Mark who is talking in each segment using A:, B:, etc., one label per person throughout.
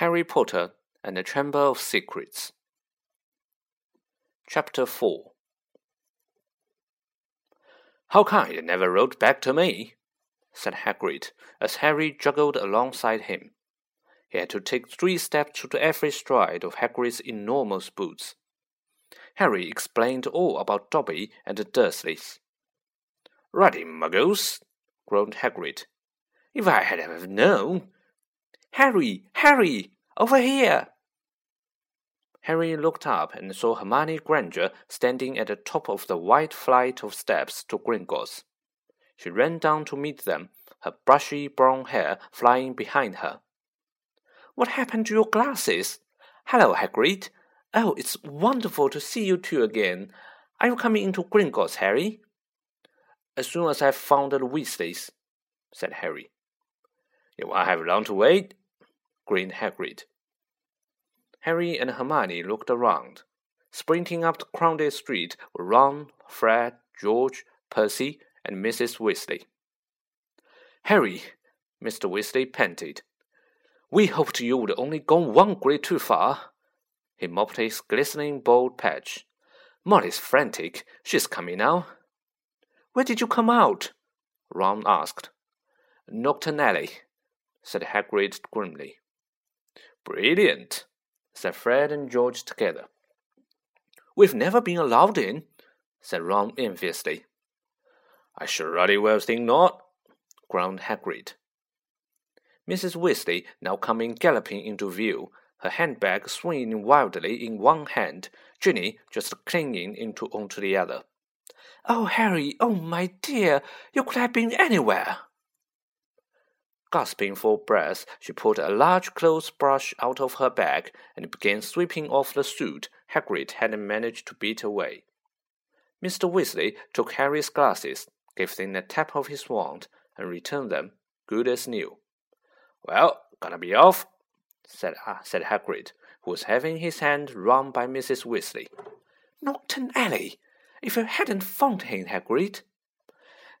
A: Harry Potter and the Chamber of Secrets. Chapter 4 How come you never wrote back to me? said Hagrid as Harry joggled alongside him. He had to take three steps to every stride of Hagrid's enormous boots. Harry explained all about Dobby and the Dursleys.
B: Righty, muggles, groaned Hagrid. If I had ever known.
C: Harry, Harry, over here!
A: Harry looked up and saw Hermione Granger standing at the top of the wide flight of steps to Gringotts. She ran down to meet them, her brushy brown hair flying behind her.
C: What happened to your glasses? Hello, Hagrid. Oh, it's wonderful to see you two again. Are you coming into Gringotts, Harry?
A: As soon as I've found the Weasleys, said Harry.
B: You won't have long to wait, grinned Hagrid.
A: Harry and Hermione looked around. Sprinting up the crowded street were Ron, Fred, George, Percy, and Mrs. Weasley.
C: Harry, Mr. Weasley panted. We hoped you would only go one grade too far. He mopped his glistening bald patch. Molly's frantic. She's coming now. Where did you come out? Ron asked.
A: Knockturn Alley, said Hagrid grimly.
B: Brilliant, said Fred and George together.
C: We've never been allowed in, said Ron enviously.
B: I should ruddy well think not, groaned Hagrid.
A: Mrs. Weasley now coming galloping into view, her handbag swinging wildly in one hand, Ginny just clinging into onto the other.
C: Oh, Harry, oh, my dear, you could have been anywhere.
A: Gasping for breath, she pulled a large clothes brush out of her bag and began sweeping off the soot Hagrid hadn't managed to beat away. Mr. Weasley took Harry's glasses, gave them a tap of his wand, and returned them, good as new.
B: Well, gonna be off,
A: said, uh, said Hagrid, who was having his hand wrung by Mrs. Weasley.
C: Knockturn Alley! If you hadn't found him, Hagrid.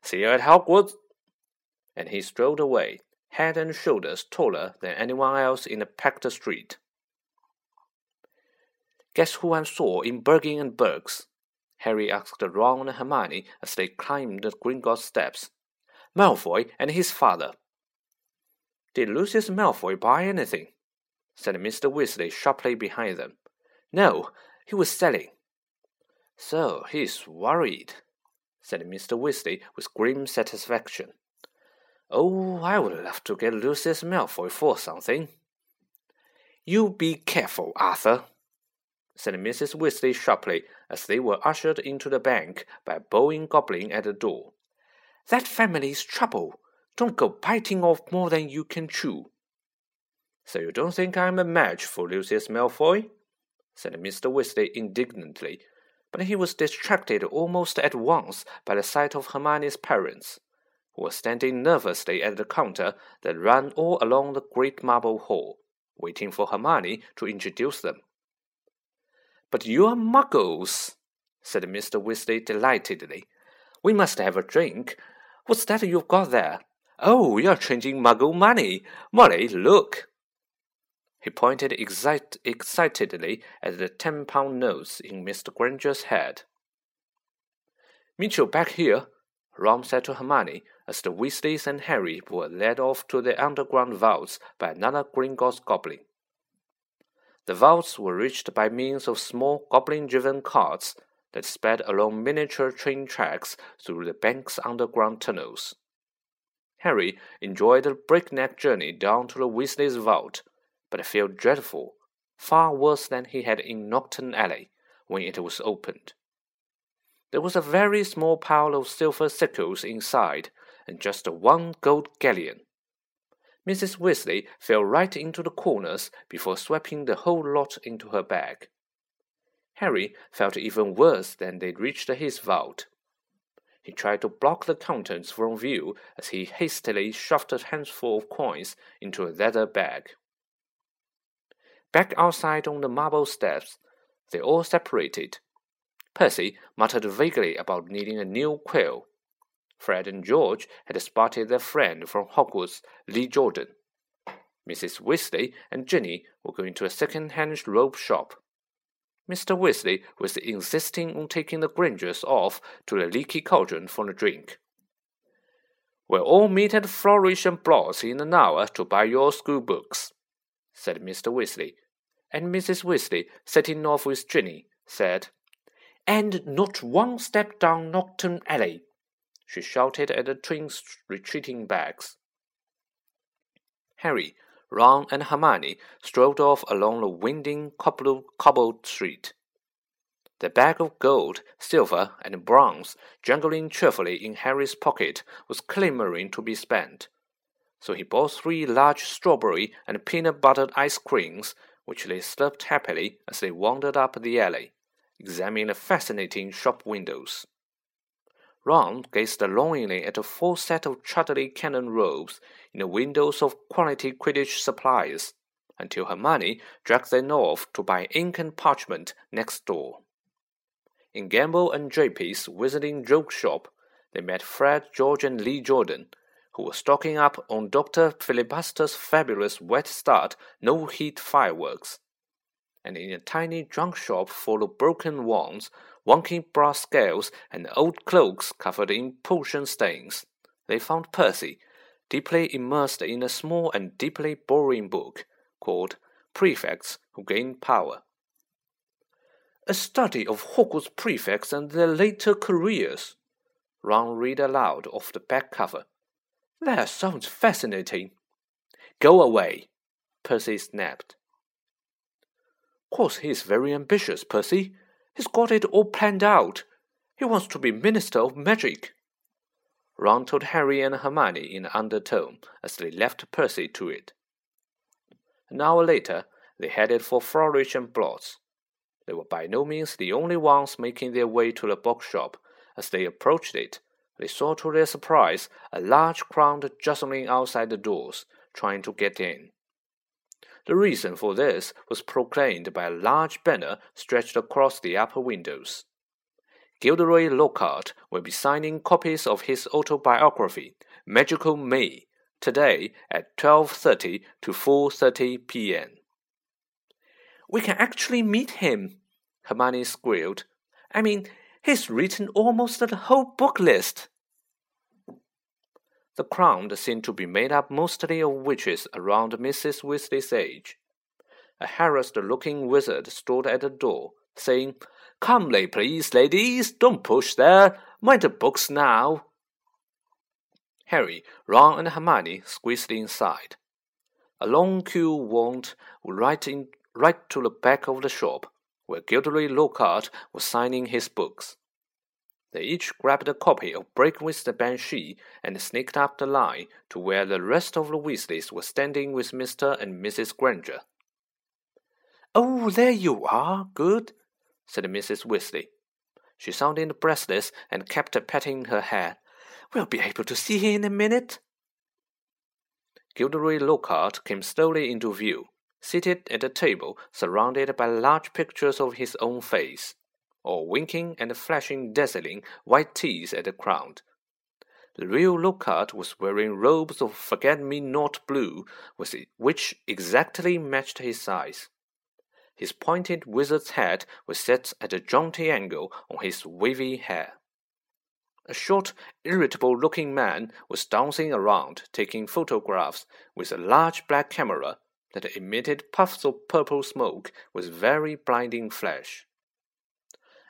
B: See you at Hogwarts.
A: And he strode away, head and shoulders taller than anyone else in the packed street. Guess who I saw in Borgin and Burke's? Harry asked Ron and Hermione as they climbed the Gringotts steps. Malfoy and his father. Did Lucius Malfoy buy anything? said Mr. Weasley sharply behind them. No, he was selling. So he's worried, said Mr. Weasley with grim satisfaction. Oh, I would love to get Lucius Malfoy for something.
C: You be careful, Arthur,
A: said Mrs. Weasley sharply as they were ushered into the bank by a bowing goblin at the door.
C: That family's trouble. Don't go biting off more than you can chew.
A: So you don't think I'm a match for Lucius Malfoy? said Mr. Weasley indignantly, but he was distracted almost at once by the sight of Hermione's parents, were standing nervously at the counter that ran all along the great marble hall, waiting for Hermione to introduce them.
C: But you're muggles, said Mr. Weasley delightedly. We must have a drink. What's that you've got there? Oh, you're changing muggle money. Molly, look.
A: He pointed excite excitedly at the ten pound notes in Mr. Granger's head.
C: Meet you back here, Ron said to Hermione as the Weasleys and Harry were led off to the underground vaults by another Gringotts goblin.
A: The vaults were reached by means of small goblin driven carts that sped along miniature train tracks through the bank's underground tunnels. Harry enjoyed the breakneck journey down to the Weasley's vault, but felt dreadful, far worse than he had in Knockturn Alley when it was opened. There was a very small pile of silver sickles inside, and just one gold galleon. Mrs. Weasley fell right into the corners before sweeping the whole lot into her bag. Harry felt even worse than they reached his vault. He tried to block the contents from view as he hastily shoved a handful of coins into a leather bag. Back outside on the marble steps, they all separated. Percy muttered vaguely about needing a new quill. Fred and George had spotted their friend from Hogwarts, Lee Jordan. Mrs. Weasley and Ginny were going to a second-hand rope shop. Mr. Weasley was insisting on taking the Grangers off to the Leaky Cauldron for a drink. We'll all meet at Flourish and Blott's in an hour to buy your school books, said Mr. Weasley, and Mrs. Weasley, setting off with Ginny, said, And not one step down Knockturn Alley, she shouted at the twins' retreating backs. Harry, Ron, and Hermione strolled off along the winding cobbled street. The bag of gold, silver, and bronze jangling cheerfully in Harry's pocket was clamoring to be spent. So he bought three large strawberry and peanut buttered ice creams, which they slurped happily as they wandered up the alley, examining the fascinating shop windows. Ron gazed longingly at a full set of Chudley cannon robes in the windows of quality Quidditch suppliers, until Hermione dragged them off to buy ink and parchment next door. In Gambol and Drape's Wizarding Joke Shop, they met Fred, George, and Lee Jordan, who were stocking up on Dr. Filibuster's fabulous wet start no heat fireworks. And in a tiny junk shop full of broken wands, wonky brass scales, and old cloaks covered in potion stains, they found Percy, deeply immersed in a small and deeply boring book called Prefects Who Gain Power a study of Hogwarts prefects and their later careers. Ron read aloud off the back cover. That sounds fascinating. Go away, Percy snapped. Course he's very ambitious, Percy. He's got it all planned out. He wants to be Minister of Magic. Ron told Harry and Hermione in an undertone as they left Percy to it. An hour later, they headed for Flourish and Blott's. They were by no means the only ones making their way to the bookshop. As they approached it, they saw to their surprise a large crowd jostling outside the doors, trying to get in. The reason for this was proclaimed by a large banner stretched across the upper windows. Gilderoy Lockhart will be signing copies of his autobiography, Magical Me, today at 12:30 to 4:30 p.m. We can actually meet him, Hermione squealed. I mean, he's written almost the whole book list. The crowd seemed to be made up mostly of witches around Mrs. Weasley's age. A harassed looking wizard stood at the door, saying, "Come Calmly, please, ladies, don't push there. Mind the books now. Harry, Ron, and Hermione squeezed inside. A long queue wound right, in, right to the back of the shop, where Gilderoy Lockhart was signing his books. They each grabbed a copy of Break with the Banshee and sneaked up the line to where the rest of the Weasleys were standing with Mr. and Mrs. Granger. Oh, there you are, good, said Mrs. Weasley. She sounded breathless and kept patting her hair. We'll be able to see him in a minute. Gilderoy Lockhart came slowly into view, seated at a table surrounded by large pictures of his own face, or winking and flashing dazzling white teeth at the crowd. The real Lockhart was wearing robes of forget-me-not blue, which exactly matched his size. His pointed wizard's hat was set at a jaunty angle on his wavy hair. A short, irritable looking man was dancing around, taking photographs with a large black camera that emitted puffs of purple smoke with very blinding flash.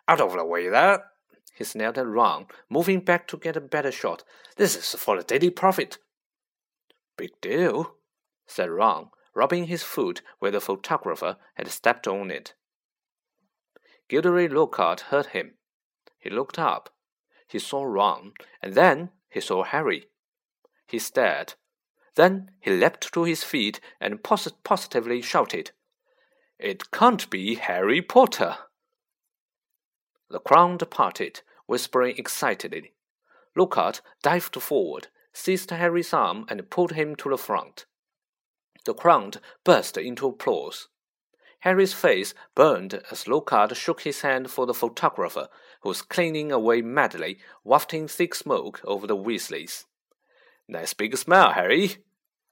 A: Out of the way there! He snapped at Ron, moving back to get a better shot. This is for the Daily Prophet. Big deal, said Ron, rubbing his foot where the photographer had stepped on it. Gilderoy Lockhart heard him. He looked up. He saw Ron, and then he saw Harry. He stared, then he leapt to his feet and pos positively shouted, It can't be Harry Potter! The crowd parted, whispering excitedly. Lockhart dived forward, seized Harry's arm, and pulled him to the front. The crowd burst into applause. Harry's face burned as Lockhart shook his hand for the photographer, who was cleaning away madly, wafting thick smoke over the Weasleys. Nice big smile, Harry,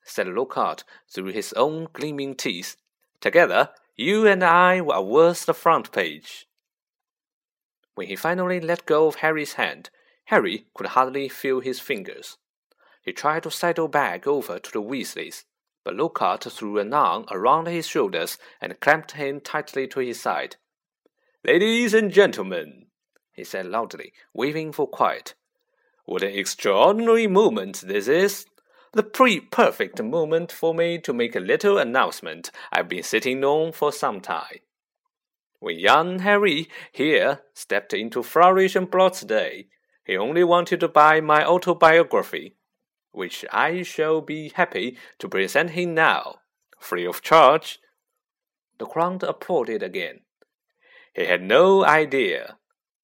C: said Lockhart through his own gleaming teeth. Together, you and I are worth the front page. When he finally let go of Harry's hand, Harry could hardly feel his fingers. He tried to sidle back over to the Weasleys, but Lockhart threw an arm around his shoulders and clamped him tightly to his side. Ladies and gentlemen, he said loudly, waving for quiet. What an extraordinary moment this is! The pre perfect moment for me to make a little announcement I've been sitting on for some time. When young Harry here stepped into Flourish and Blotts Day, he only wanted to buy my autobiography, which I shall be happy to present him now, free of charge. The crowd applauded again. He had no idea,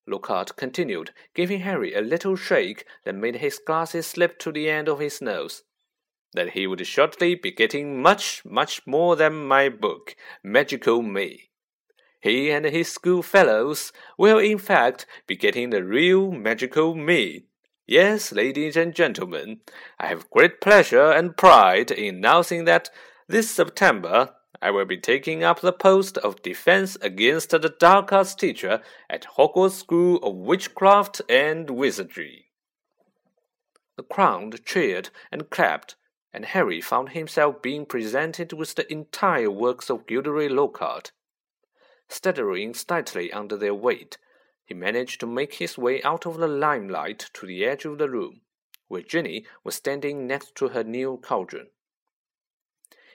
C: Lockhart continued, giving Harry a little shake that made his glasses slip to the end of his nose, that he would shortly be getting much, much more than my book, Magical Me. He and his schoolfellows will in fact be getting the real magical me. Yes, ladies and gentlemen, I have great pleasure and pride in announcing that this September I will be taking up the post of defense against the dark arts teacher at Hogwarts School of Witchcraft and Wizardry. The crowd cheered and clapped, and Harry found himself being presented with the entire works of Gilderoy Lockhart. Stuttering slightly under their weight, he managed to make his way out of the limelight to the edge of the room, where Ginny was standing next to her new cauldron.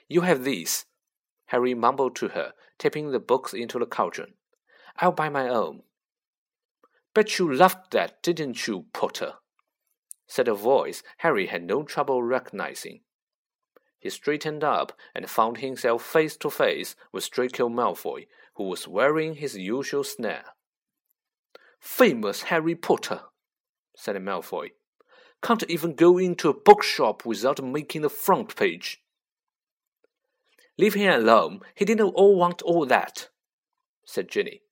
C: You have these, Harry mumbled to her, tipping the books into the cauldron. I'll buy my own. Bet you loved that, didn't you, Potter? said a voice Harry had no trouble recognizing. He straightened up and found himself face to face with Draco Malfoy, who was wearing his usual snare. Famous Harry Potter, said Malfoy. Can't even go into a bookshop without making the front page. Leave him alone. He didn't all want all that, said Ginny.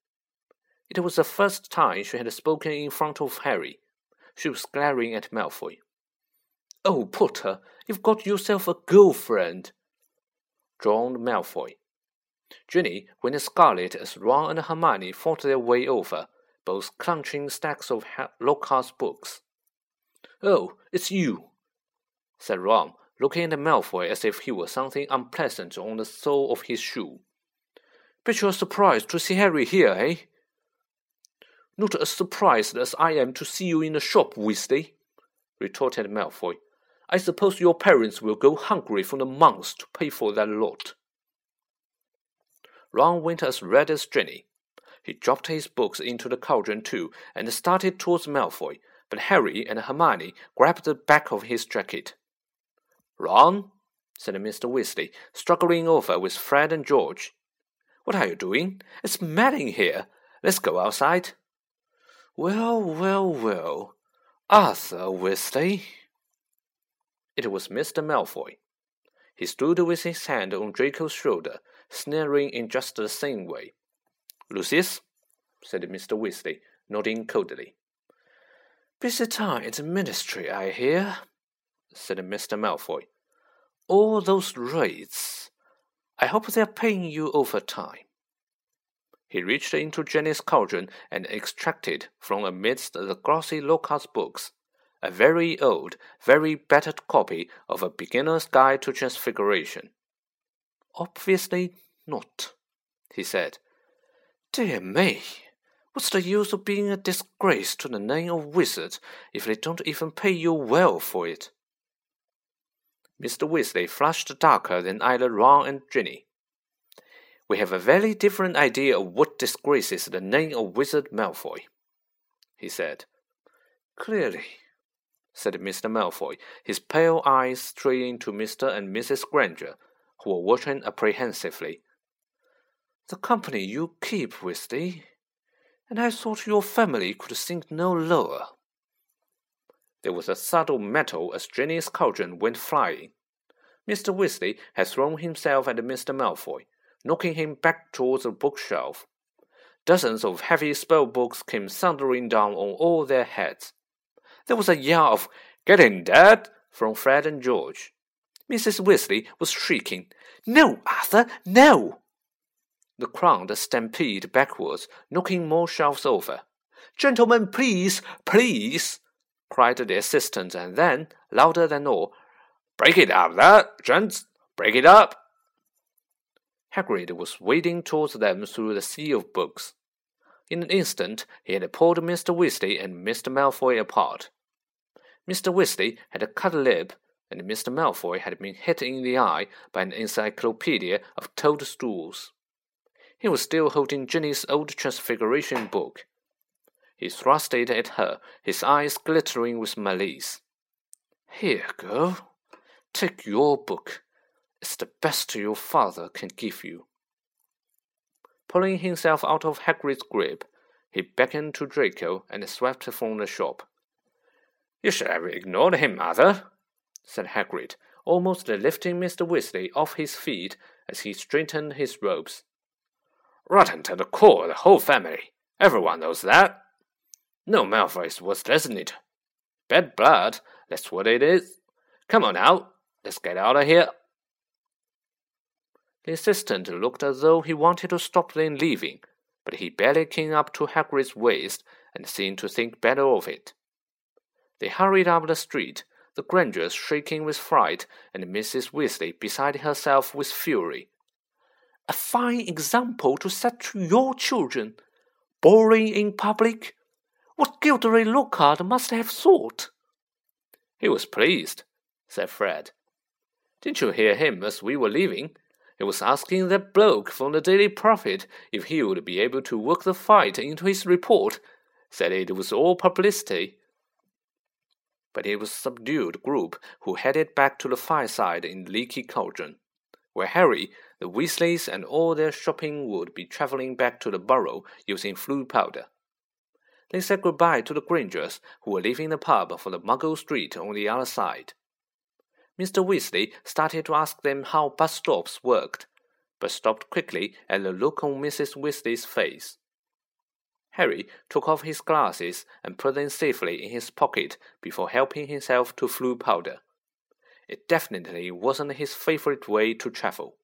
C: It was the first time she had spoken in front of Harry. She was glaring at Malfoy. Oh, Potter, you've got yourself a girlfriend, droned Malfoy. Ginny went scarlet as Ron and Hermione fought their way over, both clenching stacks of Lockhart's books. Oh, it's you, said Ron, looking at Malfoy as if he were something unpleasant on the sole of his shoe. Bet you're surprised to see Harry here, eh? Not as surprised as I am to see you in the shop, Weasley, retorted Malfoy. I suppose your parents will go hungry for the months to pay for that lot. Ron went as red as Ginny. He dropped his books into the cauldron too and started towards Malfoy, but Harry and Hermione grabbed the back of his jacket. Ron, said Mr. Weasley, struggling over with Fred and George. What are you doing? It's mad in here. Let's go outside. Well, well, well. Arthur Weasley. It was Mr. Malfoy. He stood with his hand on Draco's shoulder, sneering in just the same way. Lucius, said Mr. Weasley, nodding coldly. Busy time at the ministry, I hear, said Mr. Malfoy. All those rates. I hope they're paying you overtime. He reached into Ginny's cauldron and extracted from amidst the glossy Lockhart's books a very old, very battered copy of a beginner's guide to transfiguration. Obviously not, he said. Dear me, what's the use of being a disgrace to the name of wizard if they don't even pay you well for it? Mr. Weasley flushed darker than either Ron and Ginny. We have a very different idea of what disgraces the name of Wizard Malfoy, he said. Clearly, said Mr. Malfoy, his pale eyes straying to Mr. and Mrs. Granger, who were watching apprehensively. The company you keep, Weasley, and I thought your family could sink no lower. There was a subtle metal as Ginny's cauldron went flying. Mr. Weasley had thrown himself at Mr. Malfoy, knocking him back towards the bookshelf. Dozens of heavy spell books came thundering down on all their heads. There was a yell of Get in, Dad! from Fred and George. Mrs. Weasley was shrieking, No, Arthur, no! The crowd stampeded backwards, knocking more shelves over. Gentlemen, please, please! cried the assistant, and then, louder than all, Break it up, there, gents! Break it up! Hagrid was wading towards them through the sea of books. In an instant, he had pulled Mr. Weasley and Mr. Malfoy apart. Mr. Weasley had a cut lip, and Mr. Malfoy had been hit in the eye by an encyclopedia of toadstools. He was still holding Ginny's old Transfiguration book. He thrust it at her, his eyes glittering with malice. Here, girl. Take your book. It's the best your father can give you. Pulling himself out of Hagrid's grip, he beckoned to Draco and swept from the shop. You should have ignored him, Arthur, said Hagrid, almost lifting Mr. Weasley off his feet as he straightened his robes. Rotten to the core, the whole family. Everyone knows that. No Malfoy's listening to. Bad blood, that's what it is. Come on now, let's get out of here. The assistant looked as though he wanted to stop them leaving, but he barely came up to Hagrid's waist and seemed to think better of it. They hurried up the street, the Grangers shaking with fright, and Mrs. Weasley beside herself with fury. A fine example to set to your children. Boring in public? What Gilderoy Lockhart must have thought.
A: He was pleased, said Fred. Didn't you hear him as we were leaving? He was asking that bloke from the Daily Prophet if he would be able to work the fight into his report. Said it was all publicity. But it was a subdued group who headed back to the fireside in Leaky Cauldron, where Harry, the Weasleys, and all their shopping would be traveling back to the Burrow using Floo powder. They said goodbye to the Grangers, who were leaving the pub for the Muggle Street on the other side. Mr. Weasley started to ask them how bus stops worked, but stopped quickly at the look on Mrs. Weasley's face. Harry took off his glasses and put them safely in his pocket before helping himself to Floo powder. It definitely wasn't his favorite way to travel.